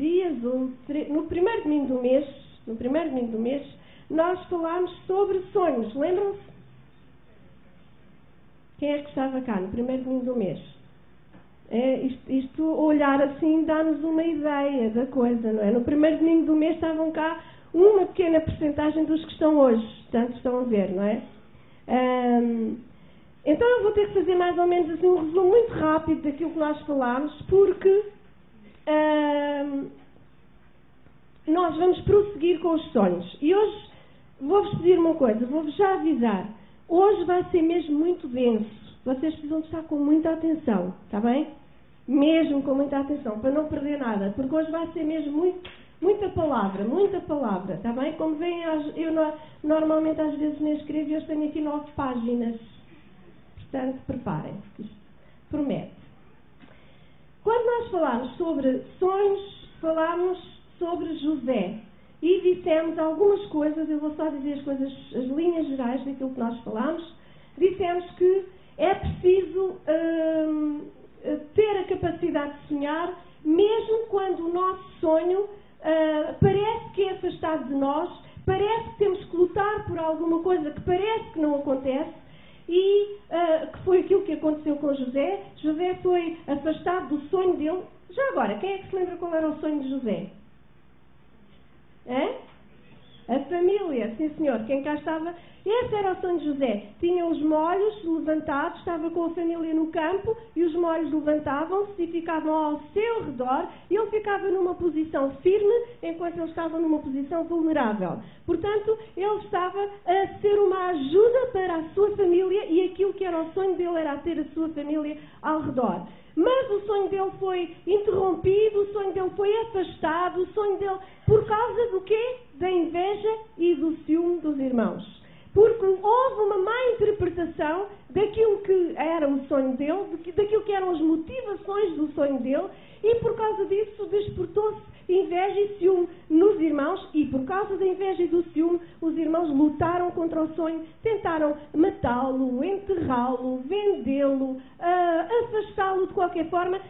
dias, no primeiro domingo do mês, no primeiro domingo do mês, nós falámos sobre sonhos. Lembram-se? Quem é que estava cá no primeiro domingo do mês? É, isto, isto, olhar assim, dá-nos uma ideia da coisa, não é? No primeiro domingo do mês estavam cá uma pequena porcentagem dos que estão hoje, portanto estão a ver, não é? Um, então eu vou ter que fazer mais ou menos assim um resumo muito rápido daquilo que nós falámos, porque nós vamos prosseguir com os sonhos. E hoje vou-vos pedir uma coisa, vou-vos já avisar. Hoje vai ser mesmo muito denso. Vocês precisam estar com muita atenção, está bem? Mesmo com muita atenção, para não perder nada, porque hoje vai ser mesmo muito, muita palavra, muita palavra, está bem? Como veem, eu normalmente às vezes nem escrevo e hoje tenho aqui nove páginas. Portanto, preparem-se, promete. Quando nós falámos sobre sonhos, falámos sobre José e dissemos algumas coisas, eu vou só dizer as coisas, as linhas gerais daquilo que nós falámos. Dissemos que é preciso hum, ter a capacidade de sonhar, mesmo quando o nosso sonho uh, parece que é afastado de nós, parece que temos que lutar por alguma coisa que parece que não acontece, e uh, que foi aquilo que aconteceu com José. José foi afastado do sonho dele. Já agora, quem é que se lembra qual era o sonho de José? É? A família, sim senhor, quem cá estava, esse era o de José. Tinha os molhos levantados, estava com a família no campo e os molhos levantavam-se e ficavam ao seu redor e ele ficava numa posição firme enquanto ele estava numa posição vulnerável. Portanto, ele estava a ser uma ajuda para a sua família e aquilo que era o sonho dele era ter a sua família ao redor. Mas o sonho dele foi interrompido, o sonho dele foi afastado, o sonho dele por causa do quê? Da inveja e do ciúme dos irmãos. Porque houve uma má interpretação daquilo que era o sonho dele, daquilo que eram as motivações do sonho dele, e por causa disso despertou-se inveja e ciúme nos irmãos, e por causa da inveja e do ciúme, os irmãos lutaram contra o sonho, tentaram matá-lo, enterrá-lo, vendê-lo, uh, afastá-lo de qualquer forma.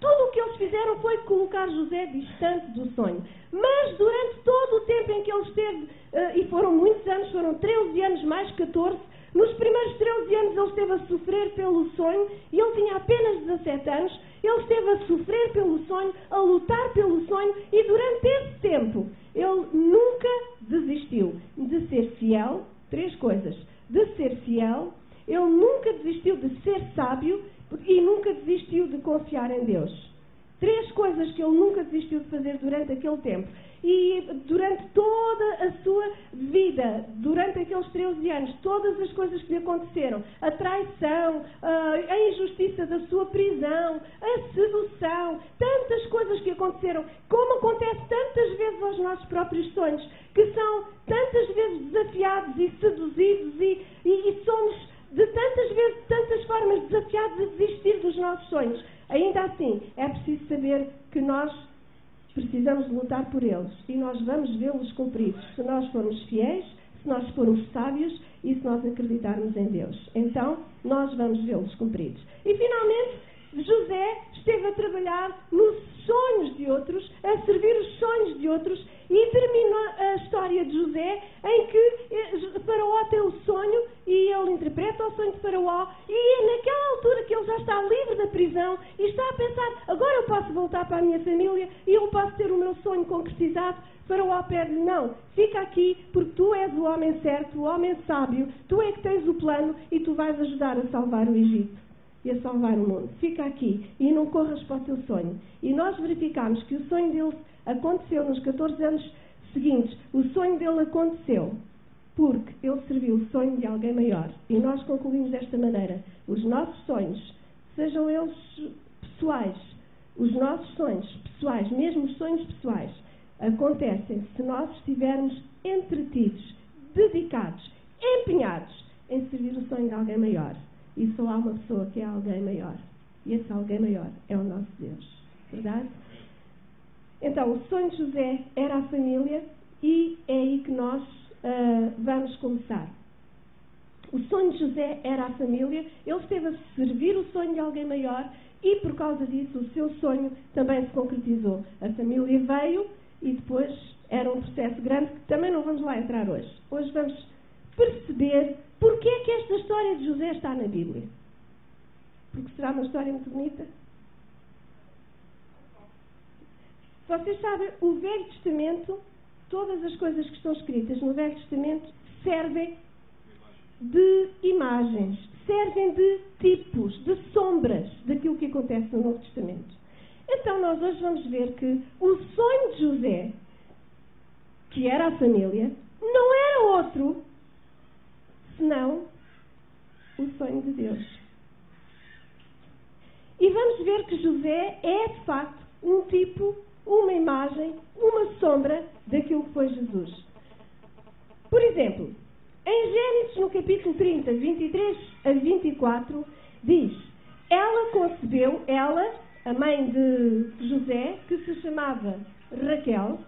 Tudo o que eles fizeram foi colocar José distante do sonho. Mas durante todo o tempo em que ele esteve, uh, e foram muitos anos, foram 13 anos mais 14, nos primeiros 13 anos ele esteve a sofrer pelo sonho e ele tinha apenas 17 anos. Ele esteve a sofrer pelo sonho, a lutar pelo sonho e durante esse tempo ele nunca desistiu de ser fiel. Três coisas: de ser fiel, ele nunca desistiu de ser sábio e nunca desistiu de confiar em Deus. Três coisas que ele nunca desistiu de fazer durante aquele tempo. E durante toda a sua vida, durante aqueles 13 anos, todas as coisas que lhe aconteceram, a traição, a injustiça da sua prisão, a sedução, tantas coisas que aconteceram, como acontece tantas vezes aos nossos próprios sonhos, que são tantas vezes desafiados e seduzidos e, e, e somos de tantas vezes, tantas formas desafiados a desistir dos nossos sonhos. Ainda assim, é preciso saber que nós precisamos lutar por eles e nós vamos vê-los cumpridos se nós formos fiéis, se nós formos sábios e se nós acreditarmos em Deus. Então, nós vamos vê-los cumpridos. E finalmente, José esteve a trabalhar nos sonhos de outros, a servir os sonhos de outros e termina a história de José em que eh, Faraó tem o sonho e ele interpreta o sonho de Faraó e é naquela altura que ele já está livre da prisão e está a pensar, agora eu posso voltar para a minha família e eu posso ter o meu sonho concretizado. Faraó pede-lhe, não, fica aqui porque tu és o homem certo, o homem sábio, tu é que tens o plano e tu vais ajudar a salvar o Egito e a salvar o mundo. Fica aqui e não corras para o teu sonho. E nós verificamos que o sonho dele aconteceu nos 14 anos seguintes. O sonho dele aconteceu porque ele serviu o sonho de alguém maior. E nós concluímos desta maneira: os nossos sonhos, sejam eles pessoais, os nossos sonhos pessoais, mesmo os sonhos pessoais, acontecem se nós estivermos entretidos, dedicados, empenhados em servir o sonho de alguém maior. E só há uma pessoa que é alguém maior. E esse alguém maior é o nosso Deus. Verdade? Então, o sonho de José era a família e é aí que nós uh, vamos começar. O sonho de José era a família, ele esteve a servir o sonho de alguém maior e por causa disso o seu sonho também se concretizou. A família veio e depois era um processo grande que também não vamos lá entrar hoje. Hoje vamos perceber porque é que esta história de José está na Bíblia. Porque será uma história muito bonita. Vocês sabem, o Velho Testamento, todas as coisas que estão escritas no Velho Testamento servem de imagens, servem de tipos, de sombras daquilo que acontece no Novo Testamento. Então, nós hoje vamos ver que o sonho de José, que era a família, não era outro senão o sonho de Deus. E vamos ver que José é, de facto, um tipo, uma imagem, uma sombra daquilo que foi Jesus. Por exemplo, em Gênesis, no capítulo 30, 23 a 24, diz: Ela concebeu, ela, a mãe de José, que se chamava Raquel.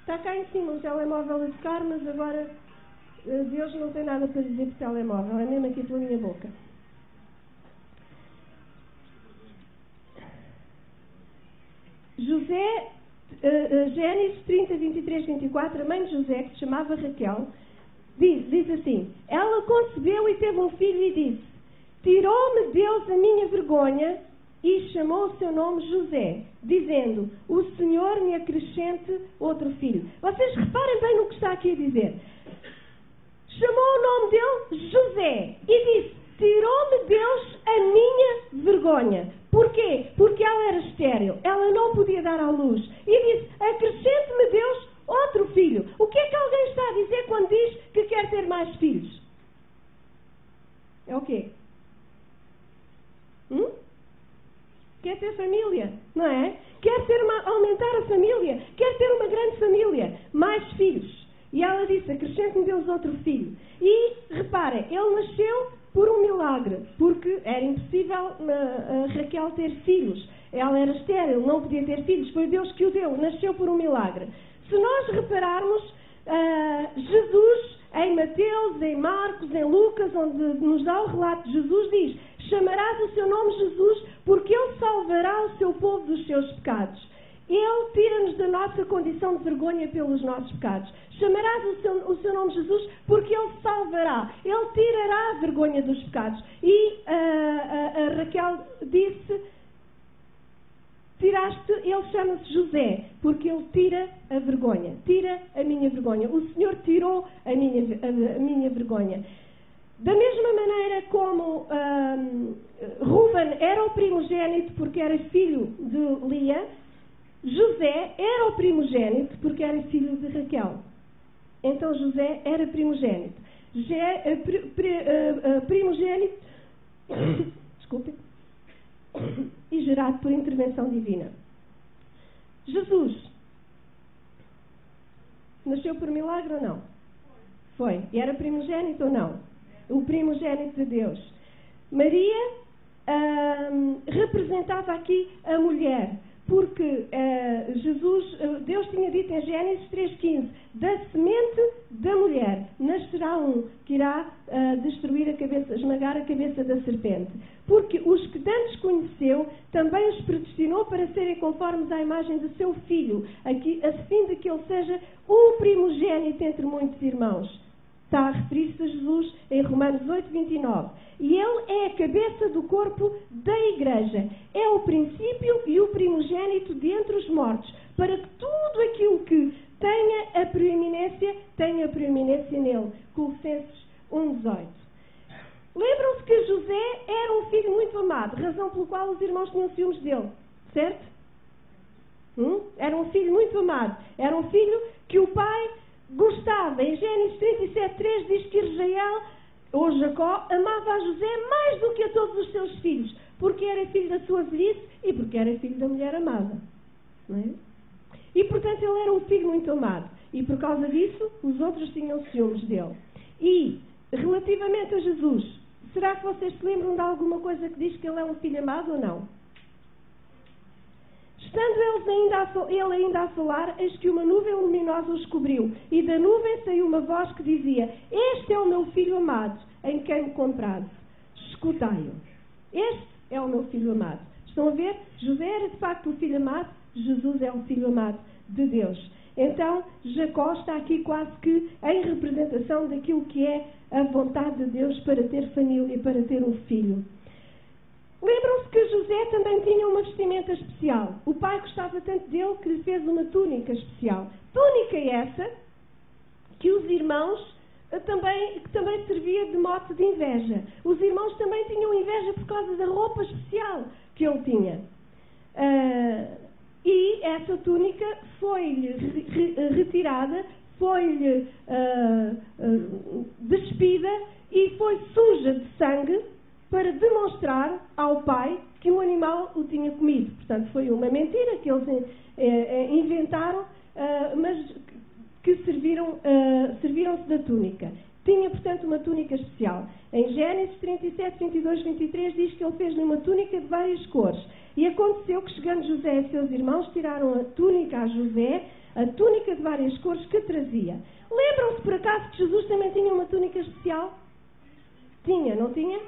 Está cá em cima um telemóvel a tocar, mas agora eh, Deus não tem nada para dizer por telemóvel, é mesmo aqui pela minha boca. José, uh, Gênesis 30, 23, 24, a mãe de José, que se chamava Raquel, Diz, diz assim: Ela concebeu e teve um filho e disse: Tirou-me Deus a minha vergonha e chamou o seu nome José, dizendo: O Senhor me acrescente outro filho. Vocês reparem bem no que está aqui a dizer. Chamou o nome dele José e disse: Tirou-me Deus a minha vergonha. Porquê? Porque ela era estéril, ela não podia dar à luz. E disse: Acrescente-me Deus outro filho. O que é que alguém está a dizer quando diz que quer ter mais filhos? É o quê? Hum? Quer ter família, não é? Quer ter uma, aumentar a família, quer ter uma grande família, mais filhos. E ela disse: acrescente-me Deus outro filho. E reparem, ele nasceu por um milagre, porque era impossível a, a Raquel ter filhos. Ela era estéril, não podia ter filhos, foi Deus que o deu, nasceu por um milagre. Se nós repararmos, uh, Jesus, em Mateus, em Marcos, em Lucas, onde nos dá o relato de Jesus, diz: Chamarás o seu nome Jesus, porque Ele salvará o seu povo dos seus pecados. Ele tira-nos da nossa condição de vergonha pelos nossos pecados. Chamarás o seu, o seu, nome Jesus porque Ele salvará. Ele tirará a vergonha dos pecados. E uh, uh, a Raquel disse tiraste, ele chama-se José, porque ele tira a vergonha, tira a minha vergonha. O Senhor tirou a minha, a, a minha vergonha. Da mesma maneira como um, Ruben era o primogênito porque era filho de Lia, José era o primogênito porque era filho de Raquel. Então José era primogênito. Pri, pri, uh, uh, primogênito, desculpe, e gerado por intervenção divina. Jesus nasceu por milagre ou não? Foi. E era primogênito ou não? O primogênito de Deus. Maria hum, representava aqui a mulher porque uh, Jesus, uh, Deus tinha dito em Gênesis 3,15: da semente da mulher nascerá um que irá uh, destruir a cabeça, esmagar a cabeça da serpente. Porque os que antes conheceu também os predestinou para serem conformes à imagem do seu filho, aqui, a fim de que ele seja o primogênito entre muitos irmãos. Está a referir-se a Jesus em Romanos 8, 29. E ele é a cabeça do corpo da igreja. É o princípio e o primogênito de entre os mortos, para que tudo aquilo que tenha a preeminência, tenha a preeminência nele. Colossenses 1, 18. Lembram-se que José era um filho muito amado, razão pelo qual os irmãos tinham ciúmes dele, certo? Hum? Era um filho muito amado. Era um filho que o pai gostava. Em Gênesis 37.3 diz que Israel, ou Jacó, amava a José mais do que a todos os seus filhos, porque era filho da sua velhice e porque era filho da mulher amada. É? E, portanto, ele era um filho muito amado. E, por causa disso, os outros tinham ciúmes dele. E, relativamente a Jesus, será que vocês se lembram de alguma coisa que diz que ele é um filho amado ou não? Estando ainda ele ainda a falar, eis que uma nuvem luminosa os cobriu, e da nuvem saiu uma voz que dizia: Este é o meu filho amado, em quem me comprado. Escutai-o. Este é o meu filho amado. Estão a ver? José era de facto o filho amado, Jesus é o filho amado de Deus. Então, Jacó está aqui quase que em representação daquilo que é a vontade de Deus para ter família, para ter um filho. Lembram-se que José também tinha uma vestimenta especial. O pai gostava tanto dele que lhe fez uma túnica especial. Túnica essa que os irmãos eh, também, que também servia de mote de inveja. Os irmãos também tinham inveja por causa da roupa especial que ele tinha. Uh, e essa túnica foi-lhe retirada, foi-lhe uh, uh, despida e foi suja de sangue para demonstrar ao pai que um animal o tinha comido. Portanto, foi uma mentira que eles eh, eh inventaram, uh, mas que serviram, serviram-se da túnica. Tinha, portanto, uma túnica especial. Em Gênesis 37, 22, 23 diz que ele fez-lhe uma túnica de várias cores. E aconteceu que, chegando José e seus irmãos, tiraram a túnica a José, a túnica de várias cores que trazia. Lembram-se, por acaso, que Jesus também tinha uma túnica especial? Tinha, não tinha?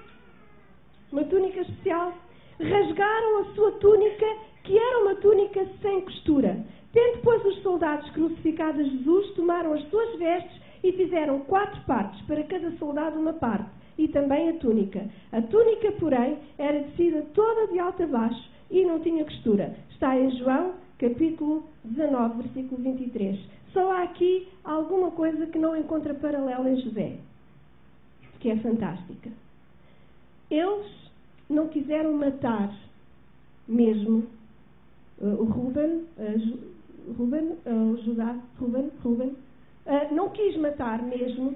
Uma túnica especial. Rasgaram a sua túnica, que era uma túnica sem costura. Tendo, depois, os soldados crucificado a Jesus, tomaram as suas vestes e fizeram quatro partes, para cada soldado uma parte, e também a túnica. A túnica, porém, era tecida toda de alto a baixo e não tinha costura. Está em João, capítulo 19, versículo 23. Só há aqui alguma coisa que não encontra paralelo em José, que é fantástica. Eles não quiseram matar mesmo uh, o Ruben, uh, Ruben, uh, Judá, Ruben, Ruben, uh, não quis matar mesmo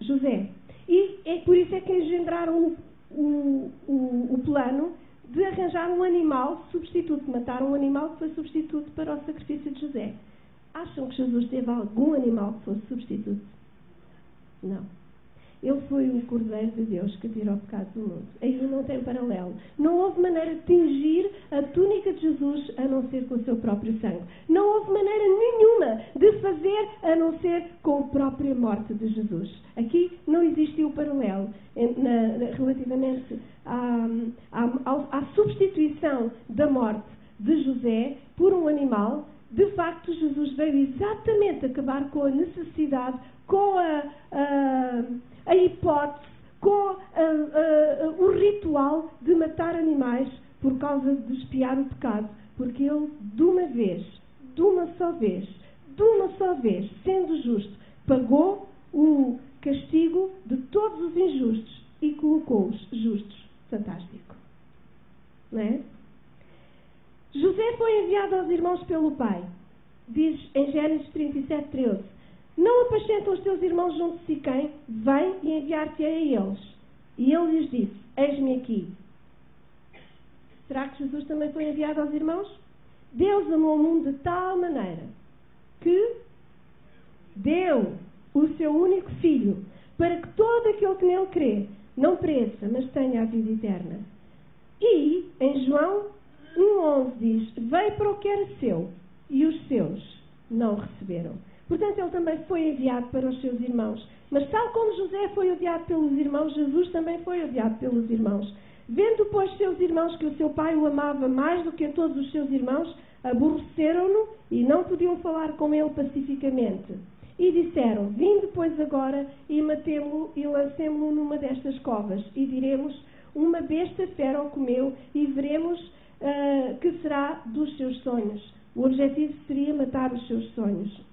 José. E é por isso é que engendraram o, o, o, o plano de arranjar um animal substituto, matar um animal que foi substituto para o sacrifício de José. Acham que Jesus teve algum animal que fosse substituto? Não. Ele foi o Cordeiro de Deus que tirou o pecado do mundo. Aí não tem paralelo. Não houve maneira de tingir a túnica de Jesus a não ser com o seu próprio sangue. Não houve maneira nenhuma de fazer a não ser com a própria morte de Jesus. Aqui não existiu paralelo relativamente à, à, à substituição da morte de José por um animal de facto, Jesus veio exatamente acabar com a necessidade, com a, a, a hipótese, com o ritual de matar animais por causa de espiar o pecado. Porque ele, de uma vez, de uma só vez, de uma só vez, sendo justo, pagou o castigo de todos os injustos e colocou-os justos. Fantástico. Não é? José foi enviado aos irmãos pelo pai. Diz em Gênesis 37, 13. Não apacentam os teus irmãos junto de Siquém, vem e enviar-te-ei a eles. E ele lhes disse, eis-me aqui. Será que Jesus também foi enviado aos irmãos? Deus amou o mundo de tal maneira que deu o seu único filho para que todo aquele que nele crê não pereça, mas tenha a vida eterna. E, em João 1,11 diz: Veio para o que era seu, e os seus não receberam. Portanto, ele também foi enviado para os seus irmãos. Mas, tal como José foi odiado pelos irmãos, Jesus também foi odiado pelos irmãos. Vendo, pois, seus irmãos que o seu pai o amava mais do que a todos os seus irmãos, aborreceram-no e não podiam falar com ele pacificamente. E disseram: Vinde, pois, agora e matemo-lo e lancemo-lo numa destas covas, e diremos: Uma besta fera o comeu, e veremos uh, que será dos seus sonhos. O objetivo seria matar os seus sonhos.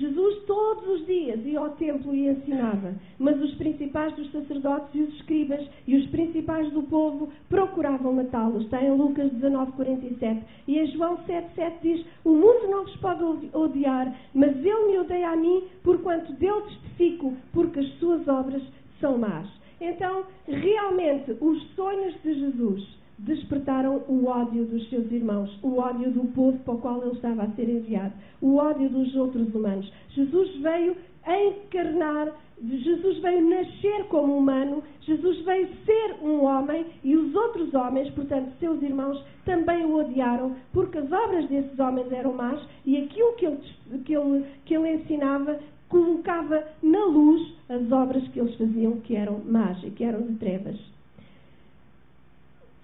Jesus todos os dias ia ao templo e ensinava, mas os principais dos sacerdotes e os escribas e os principais do povo procuravam matá-lo. Está em Lucas 19, 47. E em João 7, 7 diz: O mundo não vos pode odiar, mas ele me odeia a mim, porquanto dele testifico, porque as suas obras são más. Então, realmente, os sonhos de Jesus despertaram o ódio dos seus irmãos, o ódio do povo para o qual ele estava a ser enviado, o ódio dos outros humanos. Jesus veio encarnar, Jesus veio nascer como humano, Jesus veio ser um homem e os outros homens, portanto, seus irmãos, também o odiaram, porque as obras desses homens eram más e aquilo que ele, que ele, que ele ensinava colocava na luz as obras que eles faziam que eram más e que eram de trevas.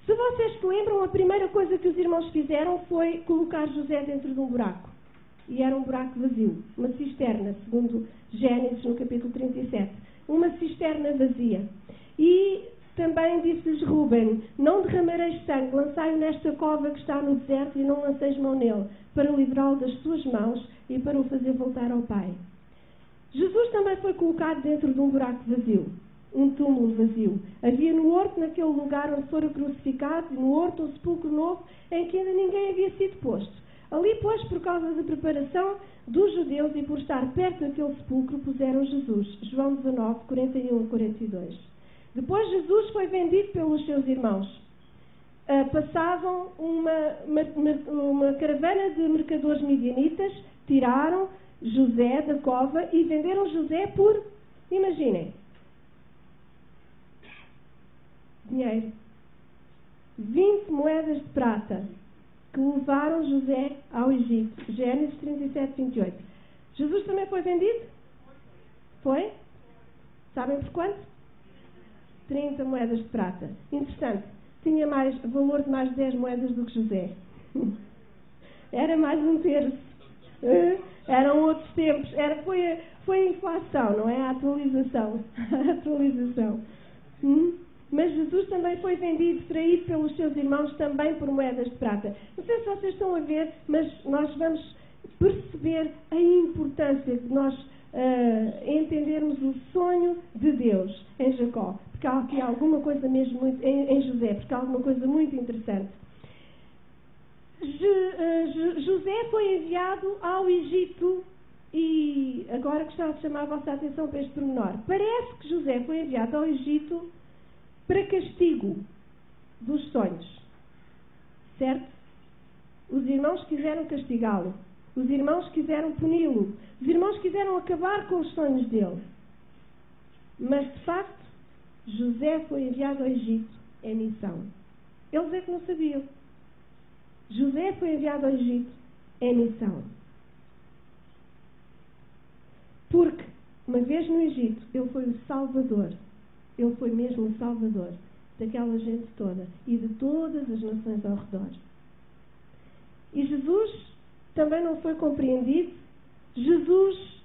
Se vocês se lembram, a primeira coisa que os irmãos fizeram foi colocar José dentro de um buraco. E era um buraco vazio, uma cisterna, segundo Gênesis no capítulo 37. Uma cisterna vazia. E também disse-lhes Ruben: Não derramareis sangue, lançai-o nesta cova que está no deserto e não lanceis mão nele, para livrá-lo das suas mãos e para o fazer voltar ao Pai. Jesus também foi colocado dentro de um buraco vazio, um túmulo vazio. Havia no horto, naquele lugar onde fora crucificado, no horto um sepulcro novo em que ainda ninguém havia sido posto. Ali, pois, por causa da preparação dos judeus e por estar perto daquele sepulcro, puseram Jesus. João 19, 41 a 42. Depois Jesus foi vendido pelos seus irmãos. Uh, passavam uma, uma, uma caravana de mercadores midianitas, tiraram José da cova e venderam José por, imaginem, dinheiro. 20 moedas de prata que levaram José ao Egito. Gênesis 37, 28. Jesus também foi vendido? Foi? Sabem por quanto? 30 moedas de prata. Interessante. Tinha mais valor de mais 10 moedas do que José. Era mais um terço. Eram outros tempos. Era, foi, foi a inflação, não é? A atualização. A atualização. Hum? Mas Jesus também foi vendido, traído pelos seus irmãos também por moedas de prata. Não sei se vocês estão a ver, mas nós vamos perceber a importância de nós uh, entendermos o sonho de Deus em Jacó. Porque há aqui alguma coisa mesmo muito, em, em José, porque há alguma coisa muito interessante. Eh, José foi enviado ao Egito e agora gostava de chamar a vossa atenção para este pormenor. Parece que José foi enviado ao Egito para castigo dos sonhos. Certo? Os irmãos quiseram castigá-lo. Os irmãos quiseram puni-lo. Os irmãos quiseram acabar com os sonhos dele. Mas, de facto, José foi enviado ao Egito em missão. Eles é que não sabiam. José foi enviado ao Egito em missão. Porque, uma vez no Egito, ele foi o Salvador. Ele foi mesmo o Salvador daquela gente toda e de todas as nações ao redor. E Jesus também não foi compreendido. Jesus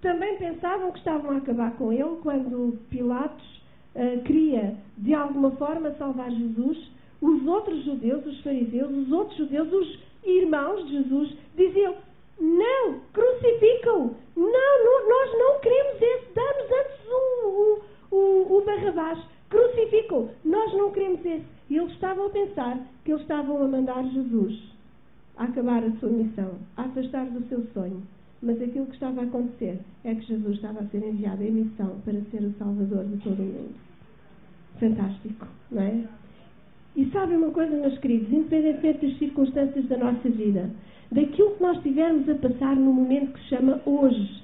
também pensavam que estavam a acabar com ele quando Pilatos uh, queria, de alguma forma, salvar Jesus os outros judeus, os fariseus, os outros judeus, os irmãos de Jesus, diziam: Não, crucificam! Não, não, nós não queremos esse, dá-nos antes o, o, o, o Barrabás, crucificam! Nós não queremos esse. E eles estavam a pensar que eles estavam a mandar Jesus a acabar a sua missão, a afastar do seu sonho. Mas aquilo que estava a acontecer é que Jesus estava a ser enviado em missão para ser o Salvador de todo o mundo. Fantástico, não é? E sabem uma coisa, meus queridos, independentemente das circunstâncias da nossa vida, daquilo que nós estivermos a passar no momento que se chama hoje,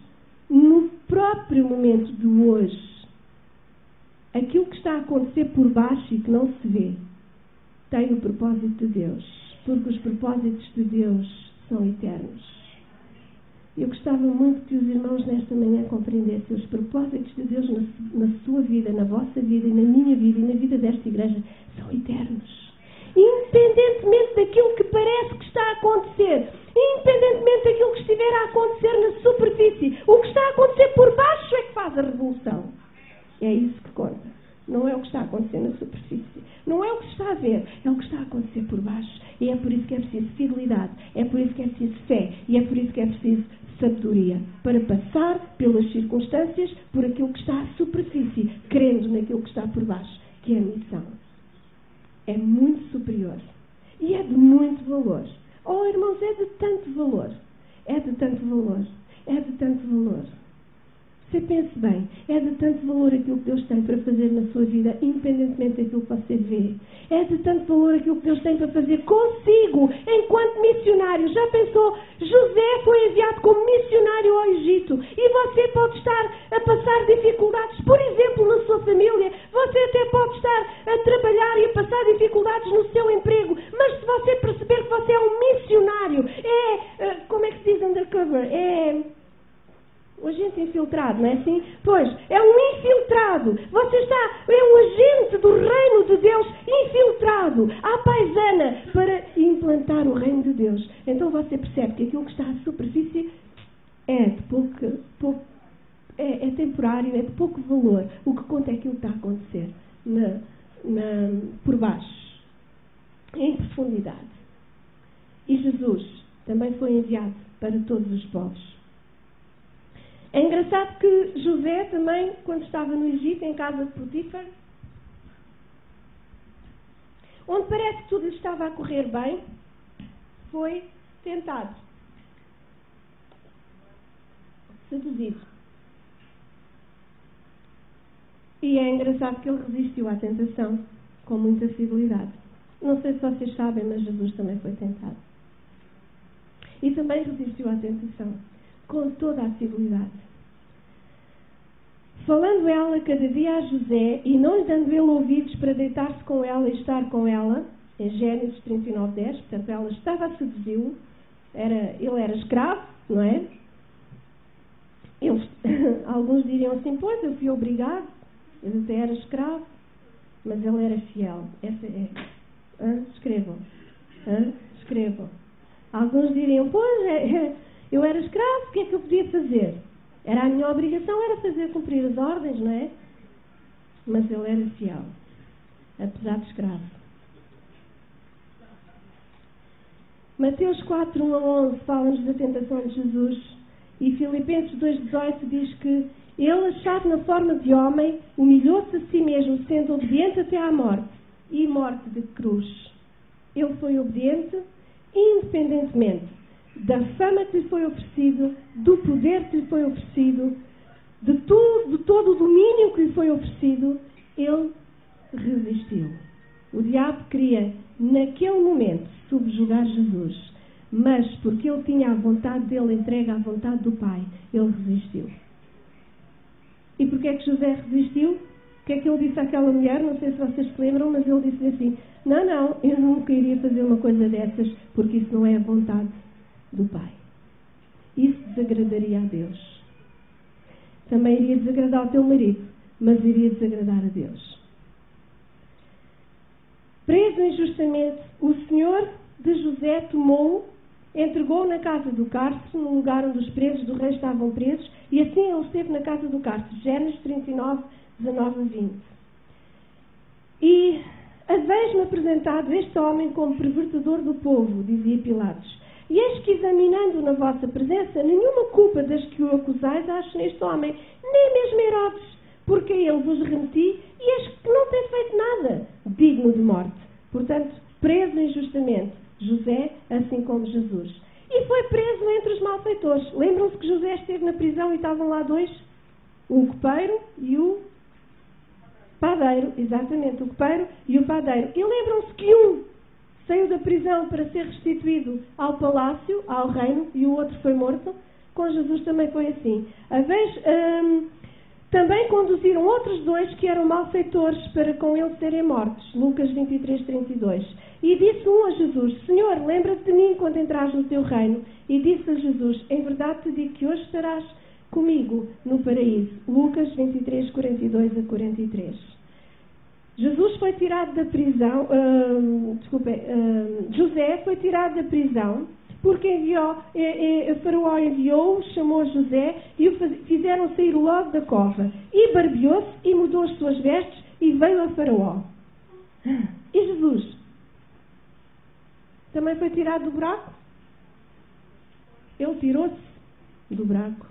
no próprio momento do hoje, aquilo que está a acontecer por baixo e que não se vê, tem o propósito de Deus, porque os propósitos de Deus são eternos. Eu gostava muito que os irmãos nesta manhã compreendessem os propósitos de Deus na, na, sua vida, na vossa vida e na minha vida e na vida desta igreja são eternos. Independentemente daquilo que parece que está a acontecer, independentemente daquilo que estiver a acontecer na superfície, o que está sabem, mas Jesus também foi tentado. E também resistiu à tentação com toda a fidelidade. Falando ela cada dia a José e não lhe dando ele ouvidos para deitar-se com ela e estar com ela, em Gênesis 39, 10, portanto ela estava a seduzi-lo, era, ele era escravo, não é? Eles, alguns diriam assim, pois eu fui obrigado, ele até era escravo, mas ele era fiel. Essa é. Escrevam. Escrevam. Alguns diriam, pois, é, é, eu era escravo, o que é que eu podia fazer? Era a minha obrigação, era fazer cumprir as ordens, não é? Mas ele era fiel, apesar de escravo. Mateus 4, 1 a 11 fala-nos da tentação de Jesus e Filipenses 2,18 diz que ele, achado na forma de homem, humilhou-se a si mesmo, sendo obediente até à morte e morte de cruz. Ele foi obediente, independentemente da fama que lhe foi oferecido, do poder que lhe foi oferecido, de, de todo o domínio que lhe foi oferecido, ele resistiu. O diabo queria, naquele momento, subjugar Jesus, mas porque ele tinha a vontade dele entregue à vontade do Pai, ele resistiu. E porquê é que José resistiu? O que é que ele disse àquela mulher? Não sei se vocês se lembram, mas ele disse assim: Não, não, eu nunca iria fazer uma coisa dessas, porque isso não é a vontade do Pai. Isso desagradaria a Deus. Também iria desagradar ao teu marido, mas iria desagradar a Deus. Preso injustamente, o Senhor de José tomou entregou na casa do cárcere, no lugar onde os presos do rei estavam presos, e assim ele esteve na casa do cárcere. Gênesis 39, 19 a 20. E haveis-me apresentado este homem como pervertedor do povo, dizia Pilatos. E eis que, examinando na vossa presença, nenhuma culpa das que o acusais acho neste homem, nem mesmo Herodes, porque a ele vos remeti, e eis que não tem feito nada digno de morte. Portanto, preso injustamente José, assim como Jesus. E foi preso entre os malfeitores. Lembram-se que José esteve na prisão e estavam lá dois? O copeiro e o padeiro. Exatamente, o copeiro e o padeiro. E lembram-se que um saiu da prisão para ser restituído ao palácio, ao reino, e o outro foi morto. Com Jesus também foi assim. A vez, hum, também conduziram outros dois que eram malfeitores para com ele serem mortos. Lucas 23, 32. E disse um a Jesus: Senhor, lembra-te de mim quando entras no teu reino. E disse a Jesus: Em verdade te digo que hoje estarás comigo no paraíso. Lucas 23, 42 a 43. Jesus foi tirado da prisão, hum, desculpe, hum, José foi tirado da prisão porque enviou, Faraó enviou, chamou José e o fizeram sair logo da cova. E barbeou-se e mudou as suas vestes e veio a Faraó. E Jesus? Também foi tirado do buraco? Ele tirou-se do buraco.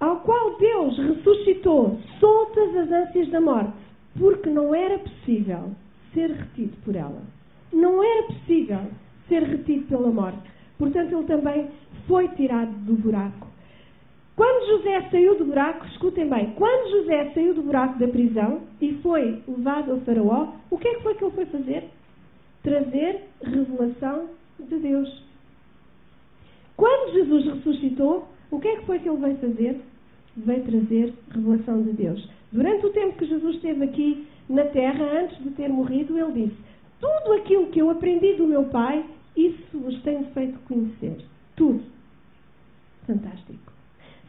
Ao qual Deus ressuscitou soltas as ânsias da morte, porque não era possível ser retido por ela. Não era possível ser retido pela morte. Portanto, ele também foi tirado do buraco. Quando José saiu do buraco, escutem bem, quando José saiu do buraco da prisão e foi levado ao faraó, o que é que foi que ele foi fazer? Trazer revelação de Deus. Quando Jesus ressuscitou, o que é que foi que ele veio fazer? Veio trazer revelação de Deus. Durante o tempo que Jesus esteve aqui na terra, antes de ter morrido, ele disse: Tudo aquilo que eu aprendi do meu Pai, isso vos tenho feito conhecer. Tudo. Fantástico.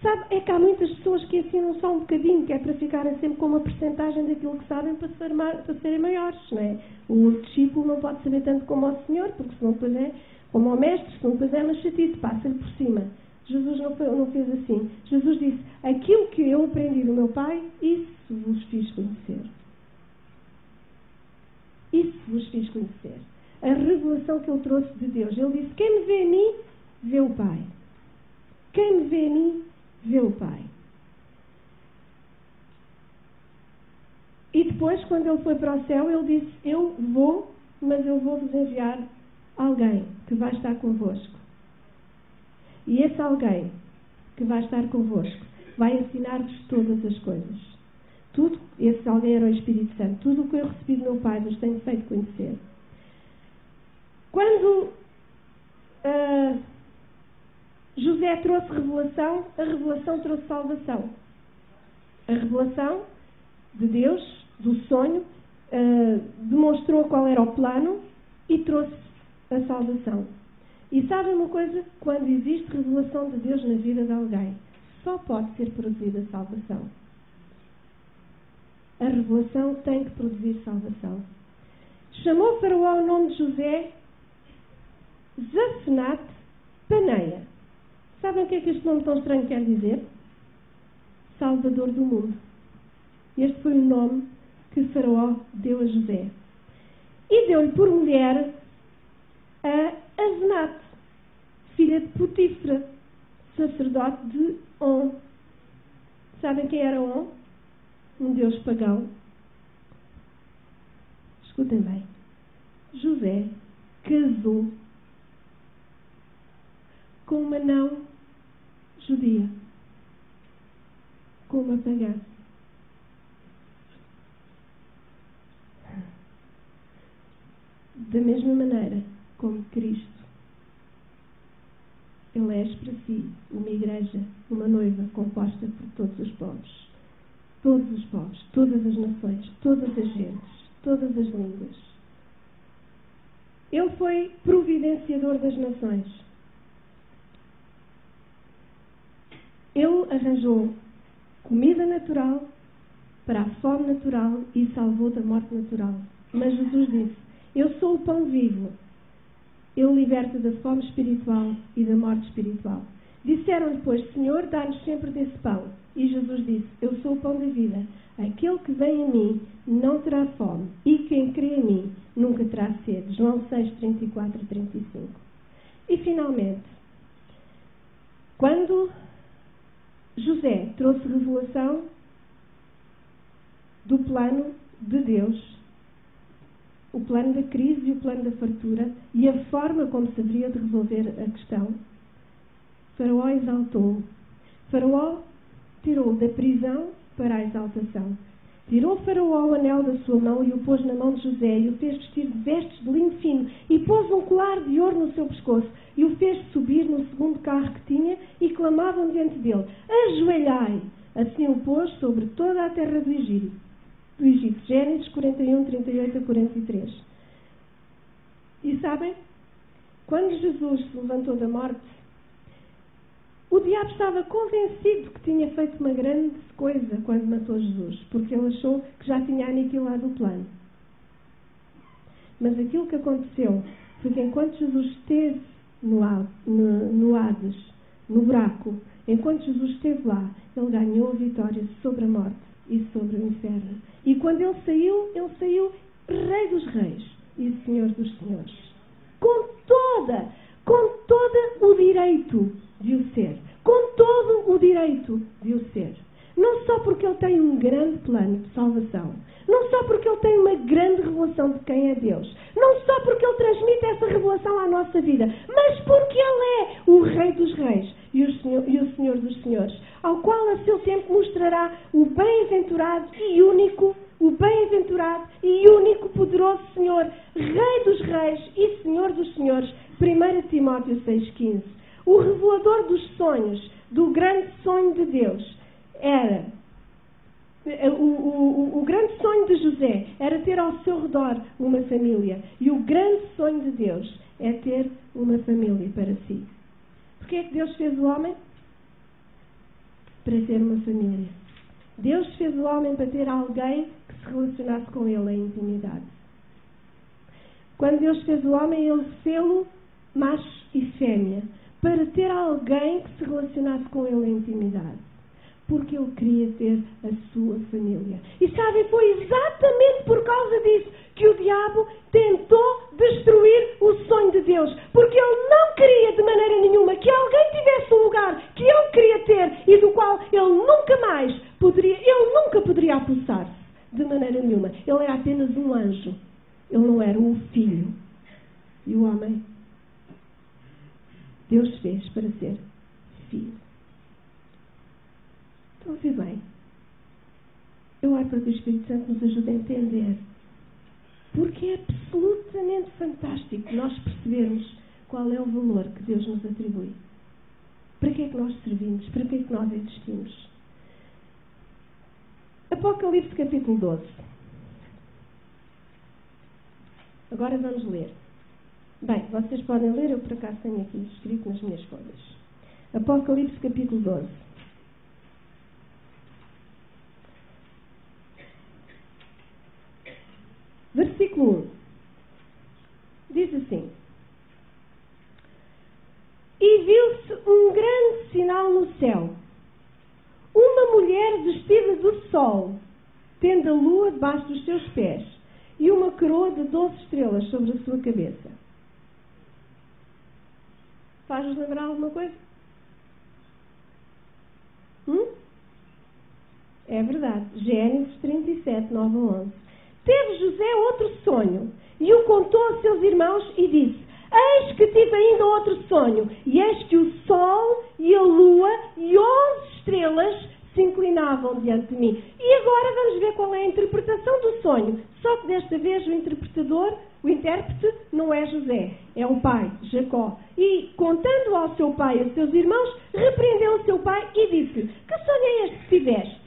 Sabe, é que há muitas pessoas que ensinam só um bocadinho, que é para ficarem sempre com uma porcentagem daquilo que sabem para, ser, para serem maiores, não é? O discípulo não pode saber tanto como o Senhor, porque senão depois é, como o mestre, senão depois é uma chatice, passa-lhe por cima. Jesus não, não fez assim. Jesus disse, aquilo que eu aprendi do meu Pai, isso vos fiz conhecer. Isso vos fiz conhecer. A revelação que ele trouxe de Deus. Ele disse, quem me vê a mim, vê o Pai. Quem me vê a mim, vê o Pai. E depois, quando ele foi para o céu, ele disse: Eu vou, mas eu vou-vos enviar alguém que vai estar convosco. E esse alguém que vai estar convosco vai ensinar-vos todas as coisas. Tudo, esse alguém era o Espírito Santo. Tudo o que eu recebi do meu Pai vos tenho feito conhecer. Quando uh, José trouxe revelação, a revelação trouxe salvação. A revelação de Deus, do sonho, uh, demonstrou qual era o plano e trouxe a salvação. E sabem uma coisa? Quando existe revelação de Deus na vida de alguém, só pode ser produzida salvação. A revelação tem que produzir salvação. Chamou Faraó o nome de José Zafenat Paneia. Sabem o que é que este nome tão estranho quer dizer? Salvador do mundo. Este foi o nome que Faraó deu a José. E deu-lhe por mulher a Asenat, filha de Potifra, sacerdote de On. Sabem quem era On? Um deus pagão. Escutem bem. José casou com uma não judia, com uma pagã. Da mesma maneira como Cristo elege para si uma igreja, uma noiva composta por todos os povos. Todos os povos, todas as nações, todas as gentes, todas as línguas. Ele foi providenciador das nações. Ele arranjou comida natural para a fome natural e salvou da morte natural. Mas Jesus disse: Eu sou o pão vivo. Eu liberto da fome espiritual e da morte espiritual. Disseram depois: Senhor, dá-nos sempre desse pão. E Jesus disse: Eu sou o pão da vida. Aquele que vem a mim não terá fome, e quem crê em mim nunca terá sede. João 6, 34 e 35. E finalmente, quando José trouxe revelação do plano de Deus, o plano da crise e o plano da fartura e a forma como se haveria de resolver a questão. Faraó exaltou. Faraó tirou da prisão para a exaltação. Tirou Faraó o anel da sua mão e o pôs na mão de José e o fez vestir de vestes de linho fino e pôs um colar de ouro no seu pescoço e o fez subir no segundo carro que tinha e clamavam diante dele, ajoelhai! Assim o pôs sobre toda a terra do Egito. Do Egito. Gênesis 41, 38 a 43. E sabem? Quando Jesus se levantou da morte, o diabo estava convencido que tinha feito uma grande coisa quando matou Jesus, porque ele achou que já tinha aniquilado o plano. Mas aquilo que aconteceu foi que enquanto Jesus esteve no, no, no Hades, no buraco, enquanto Jesus esteve lá, ele ganhou a vitória sobre a morte e sobre o inferno. E quando ele saiu, ele saiu Rei dos Reis e Senhor dos Senhores. Com toda, com todo o direito de o ser. Com todo o direito de o ser. Não só porque ele tem um grande plano de salvação, não só porque ele tem uma grande revelação de quem é Deus, não só porque ele transmite essa revelação à nossa vida, mas porque ele é o Rei dos Reis e o Senhor, e o Senhor dos Senhores, ao qual a seu tempo mostrará o bem-aventurado e único, o bem-aventurado e único poderoso Senhor, Rei dos Reis e Senhor dos Senhores. 1 Timóteo 6,15 o revelador dos sonhos, do grande sonho de Deus, era. O, o, o, grande sonho de José era ter ao seu redor uma família. E o grande sonho de Deus é ter uma família para si. Porquê é que Deus fez o homem? para ter uma família. Deus fez o homem para ter alguém que se relacionasse com ele em intimidade. Quando Deus fez o homem, ele fez-lo macho e fêmea, para ter alguém que se relacionasse com ele em intimidade. Porque ele queria ter a sua família. E sabem, foi exatamente por causa disso que o diabo tentou destruir o sonho de Deus. Porque ele não queria de maneira nenhuma que alguém tivesse um lugar que ele queria ter e do qual ele nunca mais poderia, ele nunca poderia apossar-se. De maneira nenhuma. Ele era apenas um anjo. Ele não era o filho. E o homem Deus fez para ser filho. Então, ouvi bem. Eu oro para que o Espírito Santo nos ajude a entender. Porque é absolutamente fantástico nós percebermos qual é o valor que Deus nos atribui. Para que é que nós servimos? Para que é que nós existimos? Apocalipse capítulo 12. Agora vamos ler. Bem, vocês podem ler, eu por acaso tenho aqui escrito nas minhas folhas. Apocalipse capítulo 12. Versículo 1. Diz assim: E viu-se um grande sinal no céu. Uma mulher vestida do sol, tendo a lua debaixo dos seus pés, e uma coroa de doze estrelas sobre a sua cabeça. Faz-vos lembrar alguma coisa? Hum? É verdade. Gênesis 37, 9 a 11. Teve José outro sonho e o contou a seus irmãos e disse: Eis que tive ainda outro sonho, e eis que o sol e a lua e onze estrelas se inclinavam diante de mim. E agora vamos ver qual é a interpretação do sonho. Só que desta vez o interpretador o intérprete não é José, é o pai, Jacó. E, contando ao seu pai e aos seus irmãos, repreendeu o seu pai e disse-lhe: Que sonho é este que tiveste?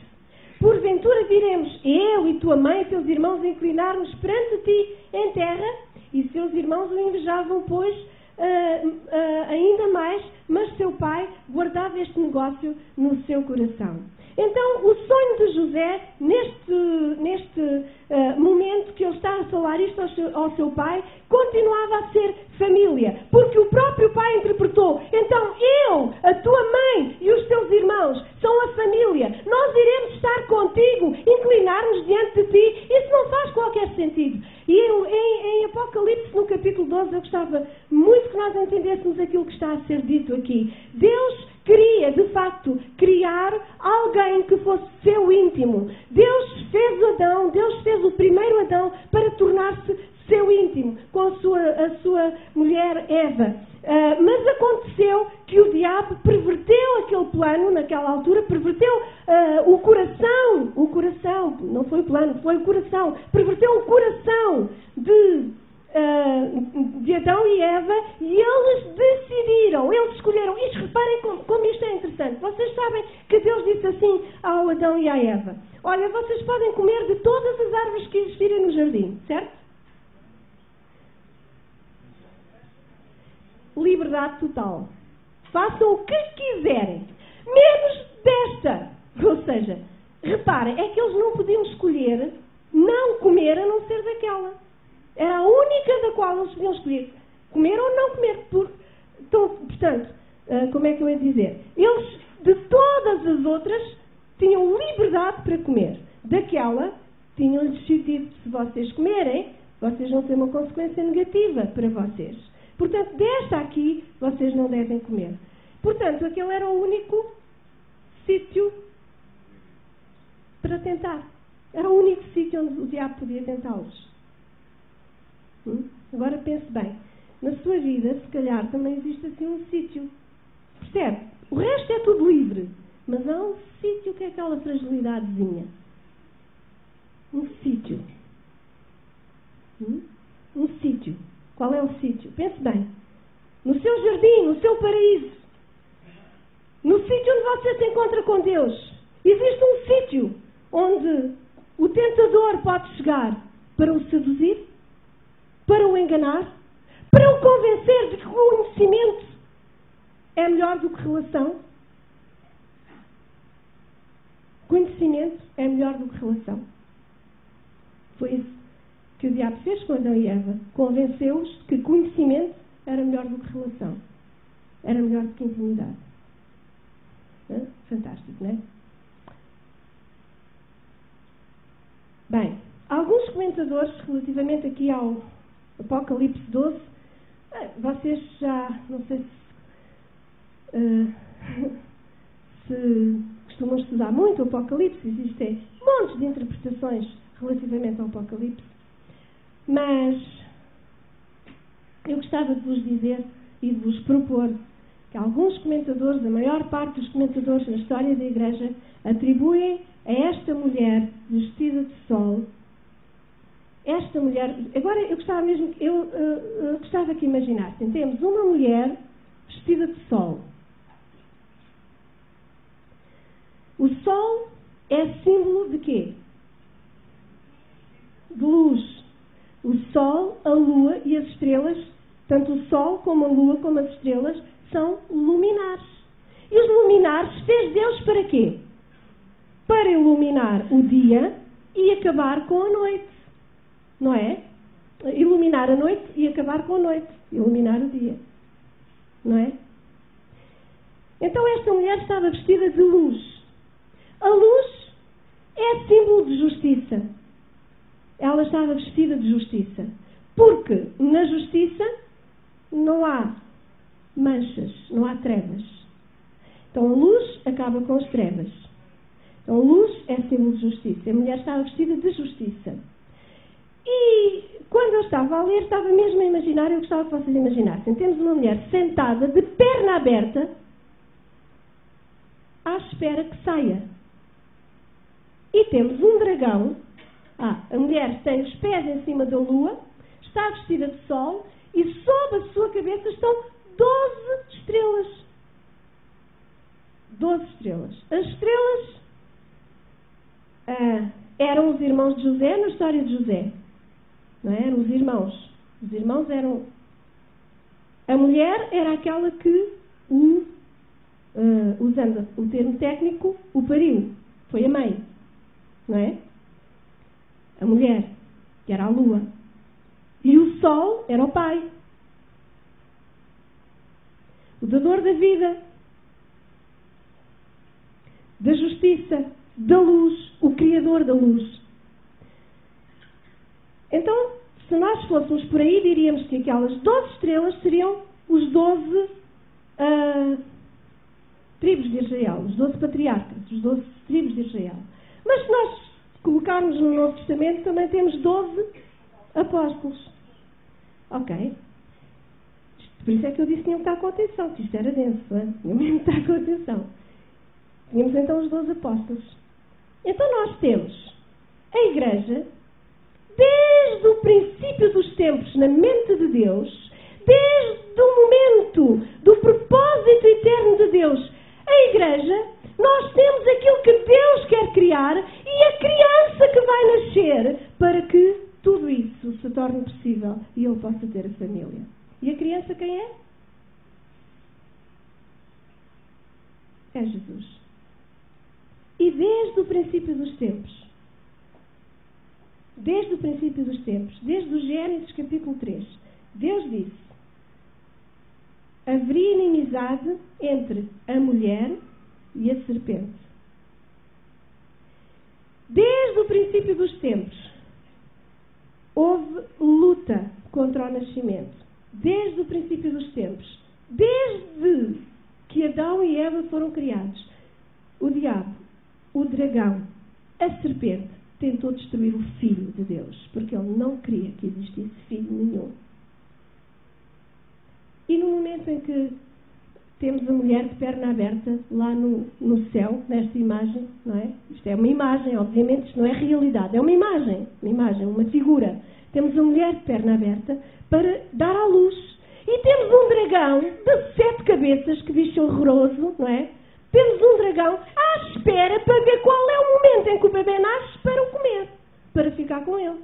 Porventura viremos eu e tua mãe e teus irmãos inclinar-nos perante ti em terra? E seus irmãos o invejavam, pois, uh, uh, ainda mais, mas seu pai guardava este negócio no seu coração. Então, o sonho de José, neste, neste uh, momento que ele está a falar isto ao seu, ao seu, pai, continuava a ser família, porque o próprio pai interpretou. Então, eu, a tua mãe e os teus irmãos são a família. Nós iremos estar contigo, inclinar-nos diante de ti. Isso não faz qualquer sentido. E em, em Apocalipse, no capítulo 12, eu gostava muito que nós entendêssemos aquilo que está a ser dito aqui. Deus queria, de facto, criar alguém que fosse seu íntimo. Deus fez Adão, Deus fez o primeiro Adão para tornar-se seu íntimo com a sua, a sua mulher Eva. Uh, mas aconteceu que o diabo perverteu aquele plano naquela altura, perverteu uh, o coração, o coração, não foi o plano, foi o coração, perverteu o coração de uh, de Adão e Eva e eles decidiram, eles escolheram. Isto, reparem como, como isto é interessante. Vocês sabem que Deus disse assim ao Adão e à Eva: Olha, vocês podem comer de todas as árvores que existirem no jardim, certo? Liberdade total. Façam o que quiserem, menos desta. Ou seja, reparem, é que eles não podiam escolher não comer a não ser daquela. Era a única da qual eles podiam escolher comer ou não comer. Por, então, portanto, uh, como é que eu ia dizer? Eles, de todas as outras, tinham liberdade para comer. Daquela, tinham-lhes sentido, se vocês comerem, vocês vão ter uma consequência negativa para vocês. Portanto, desta aqui, vocês não devem comer. Portanto, aquele era o único sítio para tentar. Era o único sítio onde o diabo podia tentá-los. Hum? Agora pense bem. Na sua vida, se calhar, também existe assim um sítio. Percebe? O resto é tudo livre. Mas há um sítio que é aquela fragilidadezinha. Um sítio. Hum? Um sítio. Qual é o sítio? Pense bem. No seu jardim, no seu paraíso. No sítio onde você se encontra com Deus. Existe um sítio onde o tentador pode chegar para o seduzir para o enganar, para o convencer de que conhecimento é melhor do que relação. Conhecimento é melhor do que relação. Foi isso que o diabo fez com Adão e Eva. Convenceu-os que conhecimento era melhor do que relação. Era melhor do que intimidade. Fantástico, não é? Bem, alguns comentadores relativamente aqui ao Apocalipse 12, vocês já, não sei se, uh, se costumam estudar muito o Apocalipse, existem montes de interpretações relativamente ao Apocalipse, mas eu gostava de vos dizer e de vos propor que alguns comentadores, a maior parte dos comentadores na história da Igreja, atribuem a esta mulher vestida de sol, esta mulher, agora eu gostava mesmo, eu, uh, gostava que imaginassem, temos uma mulher vestida de sol. O sol é símbolo de quê? De luz. O sol, a lua e as estrelas, tanto o sol como a lua como as estrelas, são luminares. E os luminares fez Deus para quê? Para iluminar o dia e acabar com a noite. Não é? Iluminar a noite e acabar com a noite. Iluminar o dia. Não é? Então esta mulher estava vestida de luz. A luz é símbolo de justiça. Ela estava vestida de justiça. Porque na justiça não há manchas, não há trevas. Então a luz acaba com as trevas. Então a luz é símbolo de justiça. A mulher estava vestida de justiça. E quando eu estava a ler, estava mesmo a imaginar, eu gostava que vocês imaginassem. Temos uma mulher sentada, de perna aberta, à espera que saia. E temos um dragão. Ah, a mulher tem os pés em cima da lua, está vestida de sol e sob a sua cabeça estão 12 estrelas. 12 estrelas. As estrelas ah, eram os irmãos de José na história de José. É? Eram os irmãos. Os irmãos eram. A mulher era aquela que o, uh, usando o termo técnico, o pariu. Foi a mãe. Não é? A mulher, que era a lua. E o sol era o pai o dador da vida, da justiça, da luz, o Criador da luz. Então, se nós fôssemos por aí, diríamos que aquelas 12 estrelas seriam os 12 uh, ah, tribos de Israel, os 12 patriarcas, os 12 tribos de Israel. Mas se nós colocarmos no Novo Testamento, também temos 12 apóstolos. Ok? Por isso é que eu disse que tinham que estar com atenção, que isto era denso, não é? Tinham que estar com atenção. Tínhamos então os 12 apóstolos. Então nós temos a Igreja, desde o princípio dos tempos, na mente de Deus, desde o momento do propósito eterno de Deus, a Igreja, nós temos aquilo que Deus quer criar e a criança que vai nascer para que tudo isso se torne possível e eu possa ter a família. E a criança quem é? É Jesus. E desde o princípio dos tempos, desde o princípio dos tempos, desde o Gênesis capítulo 3, Deus disse: haveria inimizade entre a mulher e a serpente. Desde o princípio dos tempos, houve luta contra o nascimento desde o princípio dos tempos, desde que Adão e Eva foram criados, o diabo, o dragão, a serpente, tentou destruir o Filho de Deus, porque ele não queria que existisse filho nenhum. E no momento em que temos a mulher de perna aberta lá no, no céu, nesta imagem, não é? Isto é uma imagem, obviamente, isto não é realidade, é uma imagem, uma imagem, uma figura. Temos a mulher de perna aberta para dar à luz. E temos um dragão de sete cabeças, que bicho horroroso, não é? Temos um dragão à espera para ver qual é o momento em que o bebê nasce para o comer, para ficar com ele.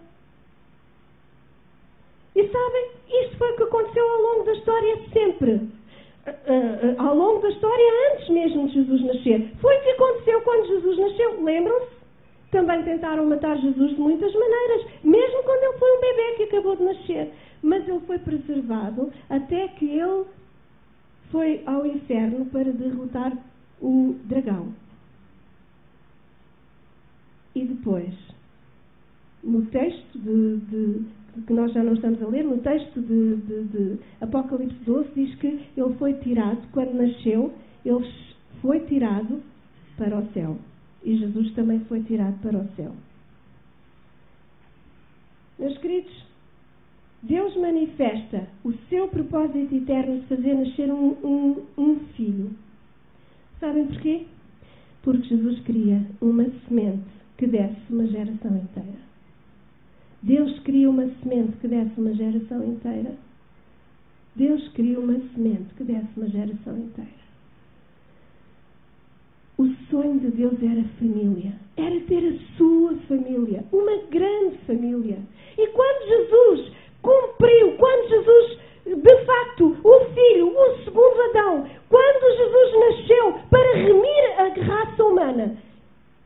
E sabem, isto foi o que aconteceu ao longo da história sempre. uh, ao longo da história, antes mesmo de Jesus nascer. Foi o que aconteceu quando Jesus nasceu. Lembram-se? Também tentaram matar Jesus de muitas maneiras, mesmo quando ele foi um bebê que acabou de nascer. Mas ele foi preservado até que ele foi ao inferno para derrotar o dragão. E depois, no texto de, de, que nós já não estamos a ler, no texto de, de Apocalipse 12, diz que ele foi tirado, quando nasceu, ele foi tirado para o céu. E Jesus também foi tirado para o céu. Meus queridos, Deus manifesta o seu propósito eterno de fazer nascer um, um, um filho. Sabem porquê? Porque Jesus queria uma semente que desse uma geração inteira. Deus queria uma semente que desse uma geração inteira. Deus queria uma semente que desse uma geração inteira. O sonho de Deus era família. Era ter a sua família. Uma grande família. E quando Jesus cumpriu, quando Jesus, de facto, o Filho, o segundo Adão, quando Jesus nasceu para remir a raça humana,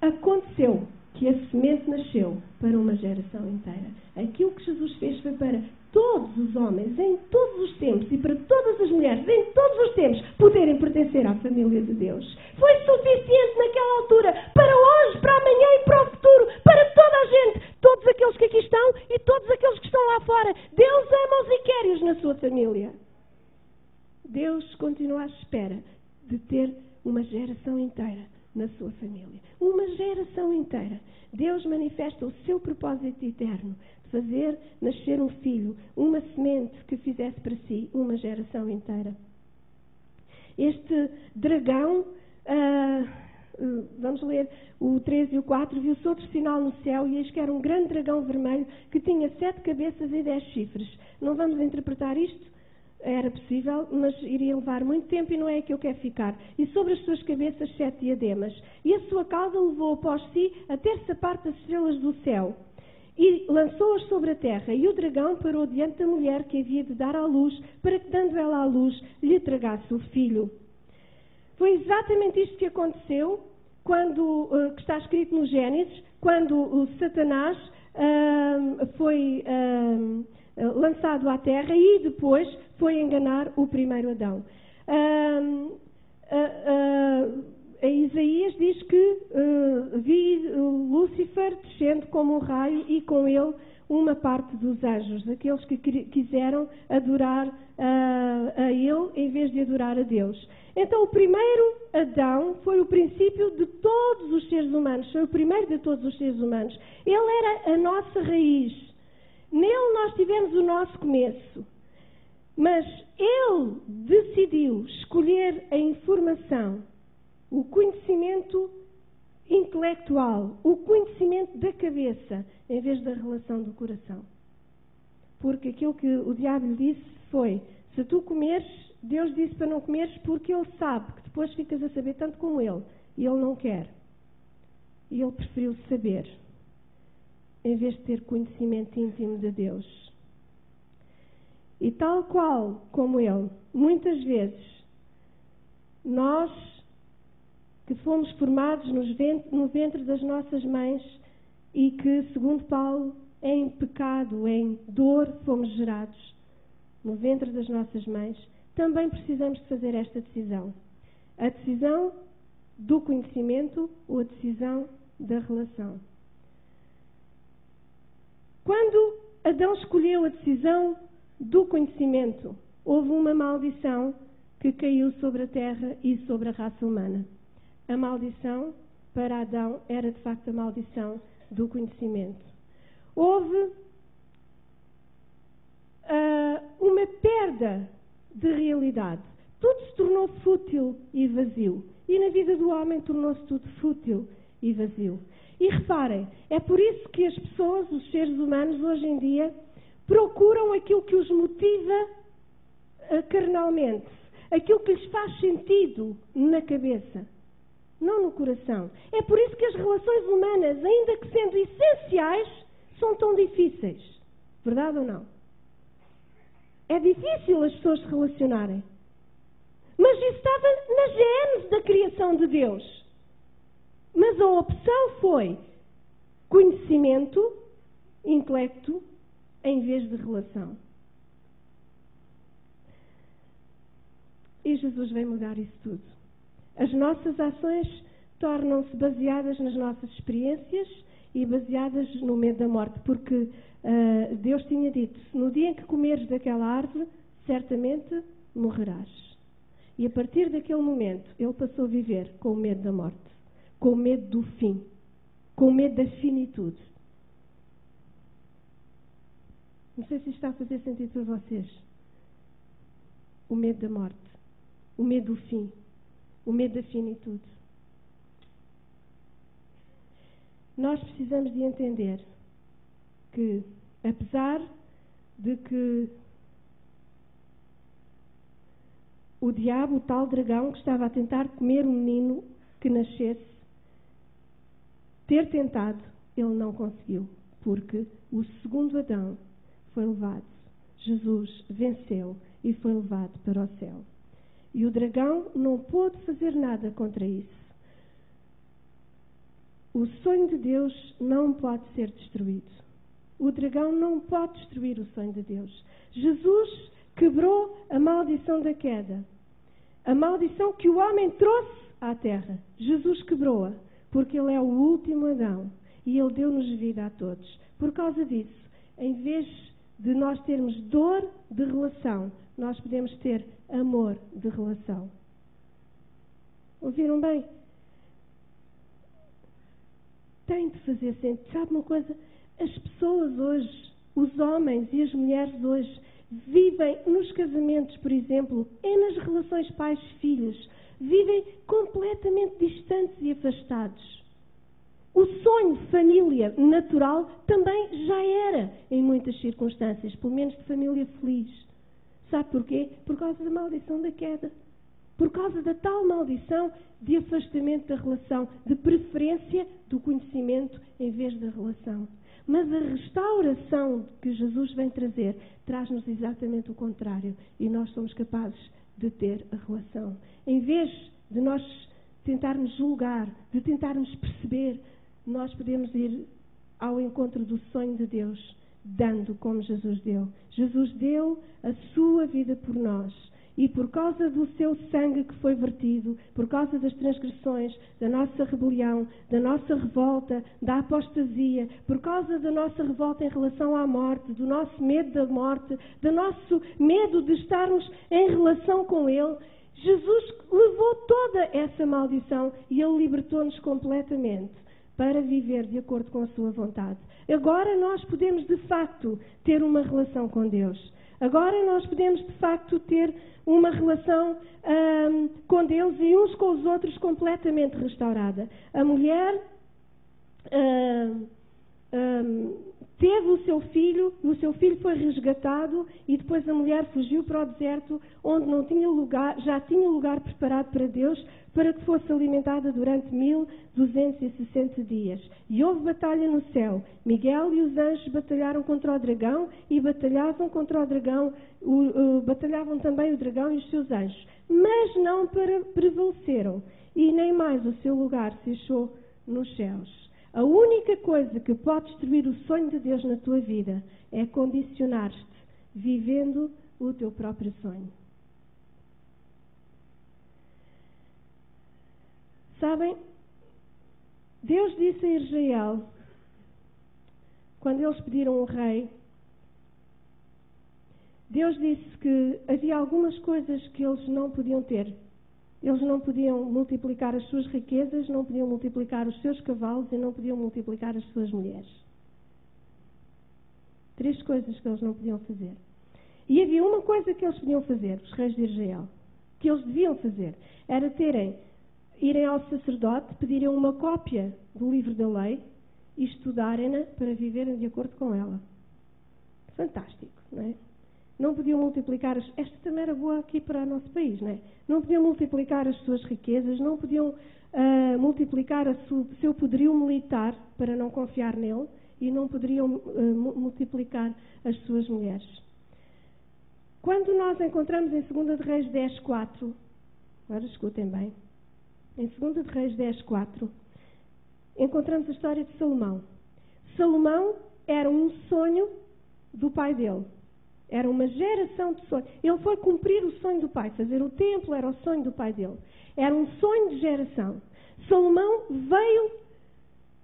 aconteceu que a semente nasceu para uma geração inteira. Aquilo que Jesus fez foi para todos os homens, em todos os tempos e para todas as mulheres, em todos os tempos, poderem pertencer à família de Deus. Foi suficiente naquela altura para hoje, para amanhã e para o futuro, para toda a gente, todos aqueles que aqui estão e todos aqueles que estão lá fora. Deus ama-os e quer-os na sua família. Deus continua à espera de ter uma geração inteira na sua família. Uma geração inteira. Deus manifesta o seu propósito eterno de fazer nascer um filho, uma semente que fizesse para si uma geração inteira. Este dragão, ah, vamos ler o 13 e o 4, viu-se outro sinal no céu e eis que era um grande dragão vermelho que tinha sete cabeças e dez chifres. Não vamos interpretar isto era possível, mas iria levar muito tempo e não é que eu quero ficar. E sobre as suas cabeças sete diademas. E a sua cauda levou após si a terça parte das estrelas do céu. E lançou-as sobre a terra. E o dragão parou diante da mulher que havia de dar à luz, para que, dando ela à luz, lhe tragasse o filho. Foi exatamente isto que aconteceu, quando, uh, que está escrito no Gênesis, quando Satanás uh, foi. Eh, lançado à terra e depois foi enganar o primeiro Adão. Uh, Isaías diz que vi Lúcifer descendo como um raio e com ele uma parte dos anjos, aqueles que quiseram adorar a ele em vez de adorar a Deus. Então, o primeiro Adão foi o princípio de todos os seres humanos, foi o primeiro de todos os seres humanos. Ele era a nossa raiz. Nele nós tivemos o nosso começo. Mas ele decidiu escolher a informação, o conhecimento intelectual, o conhecimento da cabeça, em vez da relação do coração. Porque aquilo que o diabo lhe disse foi: se tu comeres, Deus disse para não comeres porque ele sabe que depois ficas a saber tanto como ele. E ele não quer. E ele preferiu saber em vez de ter conhecimento íntimo de Deus. E tal qual como Ele, muitas vezes, nós que fomos formados no ventre das nossas mães e que, segundo Paulo, em pecado, em dor fomos gerados no ventre das nossas mães, também precisamos de fazer esta decisão. A decisão do conhecimento ou a decisão da relação. Quando Adão escolheu a decisão do conhecimento, houve uma maldição que caiu sobre a terra e sobre a raça humana. A maldição para Adão era de facto a maldição do conhecimento. Houve uh, uma perda de realidade. Tudo se tornou fútil e vazio. E na vida do homem tornou-se tudo fútil e vazio. E reparem, é por isso que as pessoas, os seres humanos, hoje em dia, procuram aquilo que os motiva uh, carnalmente, aquilo que lhes faz sentido na cabeça, não no coração. É por isso que as relações humanas, ainda que sendo essenciais, são tão difíceis. Verdade ou não? É difícil as pessoas se relacionarem. Mas isso estava na gênese da criação de Deus. Mas a opção foi conhecimento, intelecto, em vez de relação. E Jesus vem mudar isso tudo. As nossas ações tornam-se baseadas nas nossas experiências e baseadas no medo da morte, porque uh, Deus tinha dito: no dia em que comeres daquela árvore, certamente morrerás. E a partir daquele momento, ele passou a viver com o medo da morte, com medo do fim, com medo da finitude. Não sei se está a fazer sentido para vocês. O medo da morte, o medo do fim, o medo da finitude. Nós precisamos de entender que, apesar de que o diabo, o tal dragão que estava a tentar comer o menino que nascesse, ter tentado, ele não conseguiu, porque o segundo Adão foi levado. Jesus venceu e foi levado para o céu. E o dragão não pôde fazer nada contra isso. O sonho de Deus não pode ser destruído. O dragão não pode destruir o sonho de Deus. Jesus quebrou a maldição da queda. A maldição que o homem trouxe à terra. Jesus quebrou-a, porque ele é o último Adão e ele deu-nos vida a todos. Por causa disso, em vez de nós termos dor de relação, nós podemos ter amor de relação. Ouviram bem? tem de fazer sentido. Sabe uma coisa? As pessoas hoje, os homens e as mulheres hoje, vivem nos casamentos, por exemplo, e nas relações pais-filhos, vivem completamente distantes e afastados. O sonho de família natural também já era, em muitas circunstâncias, pelo menos de família feliz. Sabe porquê? Por causa da maldição da queda. Por causa da tal maldição de afastamento da relação, de preferência do conhecimento em vez da relação. Mas a restauração que Jesus vem trazer traz-nos exatamente o contrário e nós somos capazes de ter a relação. Em vez de nós tentarmos julgar, de tentarmos perceber, nós podemos ir ao encontro do sonho de Deus, dando como Jesus deu. Jesus deu a sua vida por nós e por causa do seu sangue que foi vertido, por causa das transgressões, da nossa rebelião, da nossa revolta, da apostasia, por causa da nossa revolta em relação à morte, do nosso medo da morte, do nosso medo de estarmos em relação com Ele, Jesus levou toda essa maldição e Ele libertou-nos completamente para viver de acordo com a Sua vontade. Agora nós podemos, de facto, ter uma relação com Deus. Agora nós podemos, de facto, ter uma relação um, com Deus e uns com os outros completamente restaurada. A mulher um, um, teve o seu filho, o seu filho foi resgatado e depois a mulher fugiu para o deserto, onde não tinha lugar, já tinha lugar preparado para Deus, para que fosse alimentada durante 1260 dias. E houve batalha no céu. Miguel e os anjos batalharam contra o dragão e batalhavam contra o dragão, o, o, batalhavam também o dragão e os seus anjos. Mas não prevaleceram, e nem mais o seu lugar se achou nos céus. A única coisa que pode destruir o sonho de Deus na tua vida é condicionar-te vivendo o teu próprio sonho. Sabem, Deus disse a Israel, quando eles pediram um rei, Deus disse que havia algumas coisas que eles não podiam ter. Eles não podiam multiplicar as suas riquezas, não podiam multiplicar os seus cavalos e não podiam multiplicar as suas mulheres. Três coisas que eles não podiam fazer. E havia uma coisa que eles podiam fazer, os reis de Israel, que eles deviam fazer, era terem irem ao sacerdote, pedirem uma cópia do livro da lei e estudarem-na para viverem de acordo com ela. Fantástico, não é? Não podiam multiplicar, as, esta também era boa aqui para o nosso país, não é? Não podiam multiplicar as suas riquezas, não podiam uh, multiplicar o seu poderio militar para não confiar nele e não poderiam uh, multiplicar as suas mulheres. Quando nós encontramos em 2 de Reis 10, 4, Agora escutem bem. Em 2 de Reis 10, 4, encontramos a história de Salomão. Salomão era um sonho do pai dele. Era uma geração de sonhos. Ele foi cumprir o sonho do pai. Fazer o templo era o sonho do pai dele. Era um sonho de geração. Salomão veio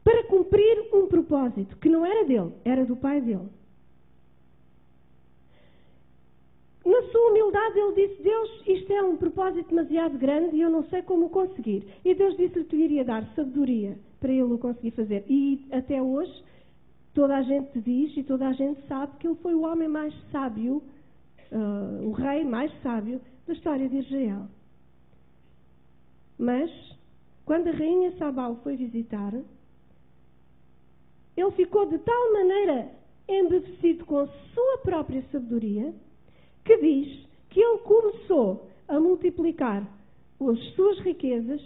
para cumprir um propósito que não era dele, era do pai dele. Na sua humildade, ele disse: Deus, isto é um propósito demasiado grande e eu não sei como conseguir. E Deus disse-lhe que iria dar sabedoria para ele o conseguir fazer. E até hoje, toda a gente diz e toda a gente sabe que ele foi o homem mais sábio, uh, o rei mais sábio da história de Israel. Mas, quando a rainha Sabal foi visitar, ele ficou de tal maneira embevecido com a sua própria sabedoria que diz que ele começou a multiplicar as suas riquezas,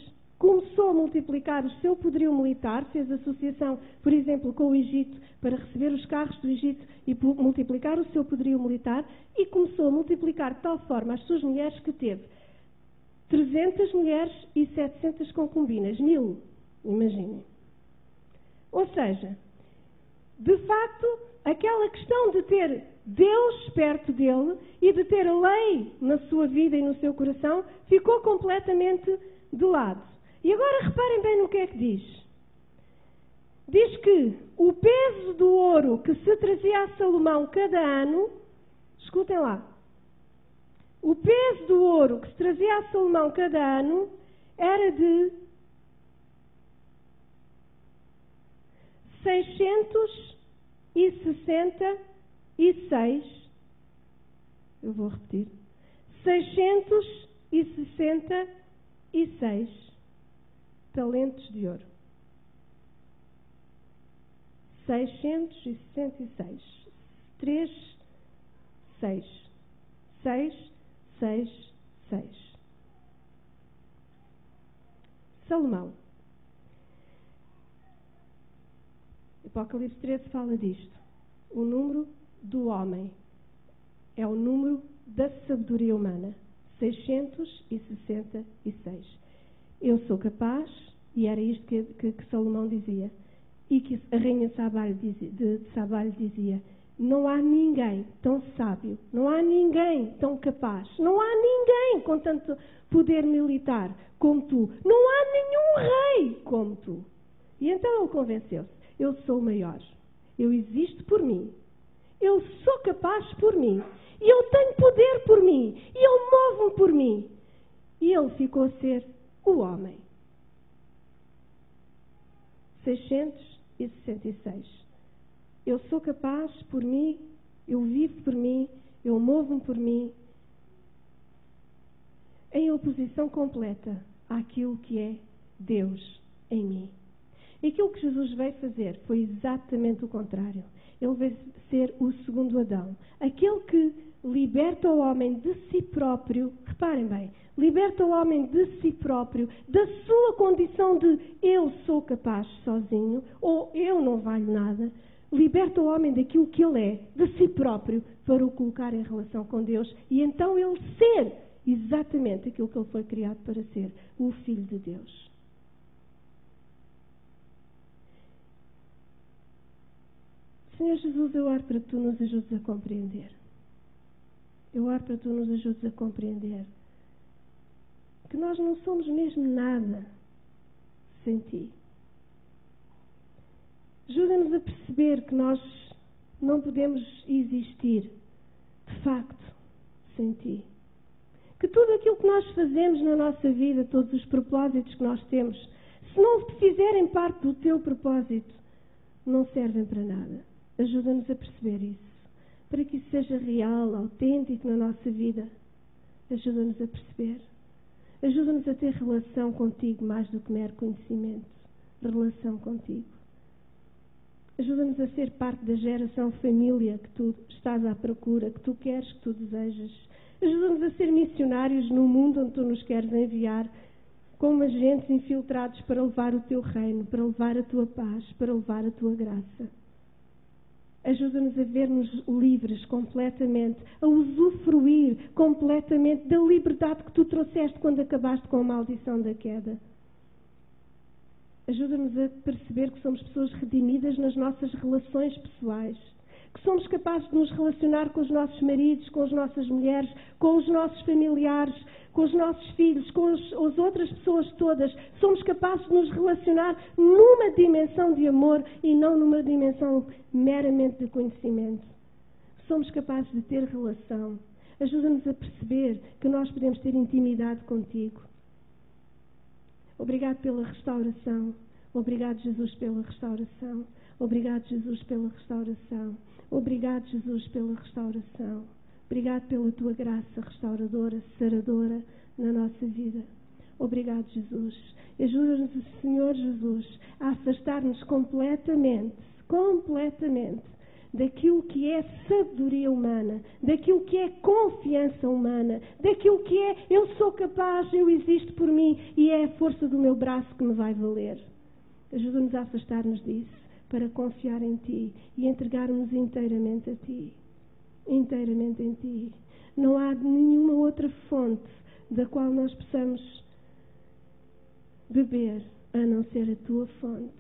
começou a multiplicar o seu poderio militar, fez associação, por exemplo, com o Egito para receber os carros do Egito e multiplicar o seu poderio militar e começou a multiplicar de tal forma as suas mulheres que teve 300 mulheres e 700 concubinas, mil, imaginem. Ou seja, de facto, aquela questão de ter Deus perto dele e de ter a lei na sua vida e no seu coração ficou completamente de lado. E agora reparem bem no que é que diz. Diz que o peso do ouro que se trazia a Salomão cada ano, escutem lá, o peso do ouro que se trazia a Salomão cada ano era de 666. Eu vou repetir. 666 talentos de ouro. 666. 3, 6. 6, 6, 6. Salomão. Apocalipse 13 fala disto. O número do homem é o número da sabedoria humana. 666. Eu sou capaz, e era isto que, que, que Salomão dizia, e que a rainha dizia, de, de dizia, não há ninguém tão sábio, não há ninguém tão capaz, não há ninguém com tanto poder militar como tu, não há nenhum rei como tu. E então ele convenceu-se: eu sou o maior, eu existo por mim, eu sou capaz por mim, e eu tenho poder por mim, e eu movo-me por mim. E ele ficou a ser o homem. 666. Eu sou capaz por mim, eu vivo por mim, eu movo-me por mim, em oposição completa àquilo que é Deus em mim. E aquilo que Jesus veio fazer foi exatamente o contrário. Ele veio ser o segundo Adão. Aquele que liberta o homem de si próprio, reparem bem, liberta o homem de si próprio, da sua condição de eu sou capaz sozinho, ou eu não valho nada, liberta o homem daquilo que ele é, de si próprio, para o colocar em relação com Deus e então ele ser exatamente aquilo que ele foi criado para ser, o Filho de Deus. Senhor Jesus, eu oro para que tu nos ajudes a compreender. Eu oro para que tu nos ajudes a compreender que nós não somos mesmo nada sem ti. Ajuda-nos a perceber que nós não podemos existir, de facto, sem Ti. Que tudo aquilo que nós fazemos na nossa vida, todos os propósitos que nós temos, se não fizerem parte do Teu propósito, não servem para nada. Ajuda-nos a perceber isso. Para que isso seja real, autêntico na nossa vida. Ajuda-nos a perceber. Ajuda-nos a ter relação contigo mais do que mero conhecimento. Relação contigo. Ajuda-nos a ser parte da geração família que tu estás à procura, que tu queres, que tu desejas. Ajuda-nos a ser missionários no mundo onde tu nos queres enviar, como agentes infiltrados para levar o teu reino, para levar a tua paz, para levar a tua graça. Ajuda-nos a vermos livres completamente, a usufruir completamente da liberdade que tu trouxeste quando acabaste com a maldição da queda. Ajuda-nos a perceber que somos pessoas redimidas nas nossas relações pessoais, que somos capazes de nos relacionar com os nossos maridos, com as nossas mulheres, com os nossos familiares, com os nossos filhos, com as, as outras pessoas todas. Somos capazes de nos relacionar numa dimensão de amor e não numa dimensão meramente de conhecimento. Somos capazes de ter relação. Ajuda-nos a perceber que nós podemos ter intimidade contigo. Obrigado pela restauração. Obrigado, Jesus, pela restauração. Obrigado, Jesus, pela restauração. Obrigado, Jesus, pela restauração. Obrigado pela tua graça restauradora, saradora na nossa vida. Obrigado, Jesus. Ajuda-nos, Senhor Jesus, a afastar-nos completamente, completamente daquilo que é sabedoria humana, daquilo que é confiança humana, daquilo que é eu sou capaz, eu existo por mim e é a força do meu braço que me vai valer. Ajuda-nos a afastar-nos disso para confiar em Ti e entregarmos inteiramente a Ti. Inteiramente em Ti. Não há nenhuma outra fonte da qual nós possamos beber a não ser a Tua fonte.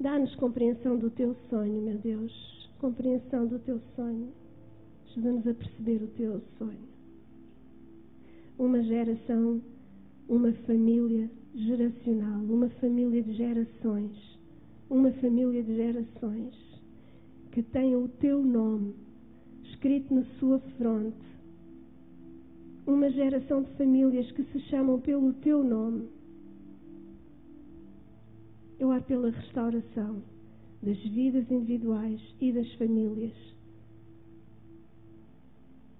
Dá-nos compreensão do teu sonho, meu Deus. Compreensão do teu sonho. Ajuda-nos a perceber o teu sonho. Uma geração, uma família geracional, uma família de gerações. Uma família de gerações que tenha o teu nome escrito na sua fronte. Uma geração de famílias que se chamam pelo teu nome eu oro pela restauração das vidas individuais e das famílias.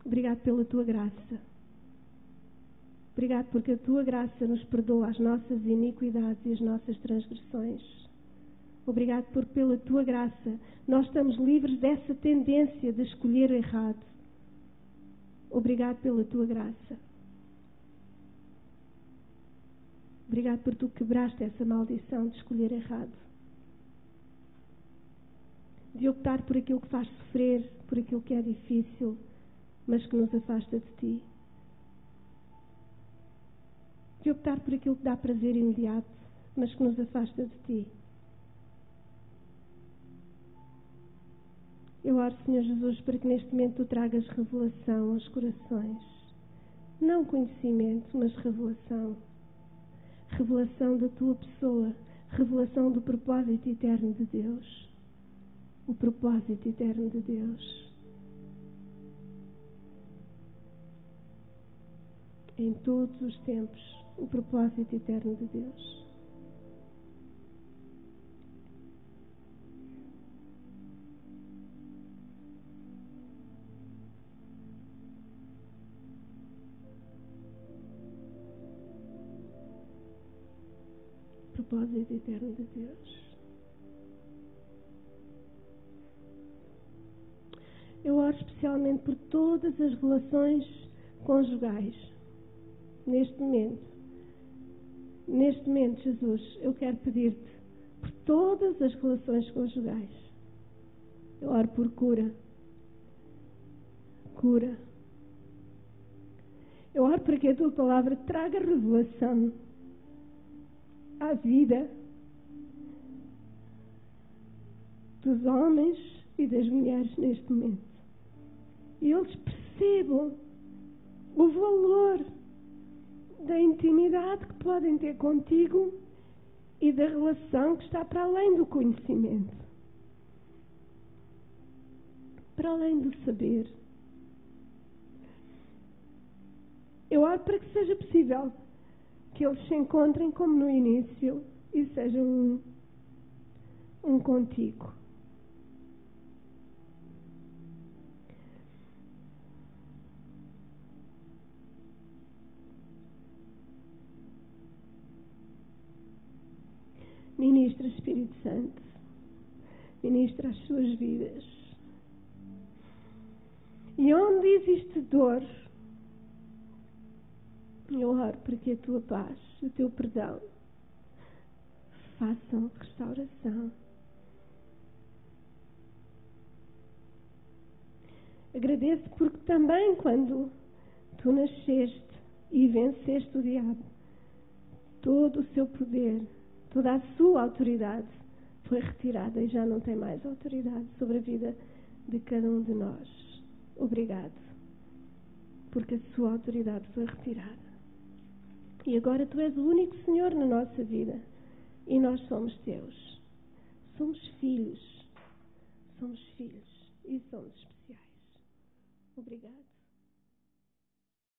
Obrigado pela tua graça. Obrigado porque a tua graça nos perdoa as nossas iniquidades e as nossas transgressões. Obrigado porque pela tua graça nós estamos livres dessa tendência de escolher errado. Obrigado pela tua graça. Obrigado por tu quebraste essa maldição de escolher errado. De optar por aquilo que faz sofrer, por aquilo que é difícil, mas que nos afasta de ti. De optar por aquilo que dá prazer imediato, mas que nos afasta de ti. Eu oro, Senhor Jesus, para que neste momento tu tragas revelação aos corações. Não conhecimento, mas revelação revelação da tua pessoa, revelação do propósito eterno de Deus. O propósito eterno de Deus. Em todos os tempos, o propósito eterno de Deus. propósito eterno de Deus. Eu oro especialmente por todas as relações conjugais. Neste momento. Neste momento, Jesus, eu quero pedir-te por todas as relações conjugais. Eu oro por cura. Cura. Eu oro para que a tua palavra traga revelação à vida dos homens e das mulheres neste momento. E eles percebam o valor da intimidade que podem ter contigo e da relação que está para além do conhecimento, para além do saber. Eu oro para que seja possível que eles se encontrem como no início e sejam um, um contigo. Ministra Espírito Santo, ministra as suas vidas. E onde existe dor, eu oro para que a tua paz, o teu perdão, façam restauração. Agradeço porque também quando tu nasceste e venceste o diabo, todo o seu poder, toda a sua autoridade foi retirada e já não tem mais autoridade sobre a vida de cada um de nós. Obrigado, porque a sua autoridade foi retirada. E agora tu és o único Senhor na nossa vida e nós somos teus. Somos filhos. Somos filhos e somos especiais. Obrigado.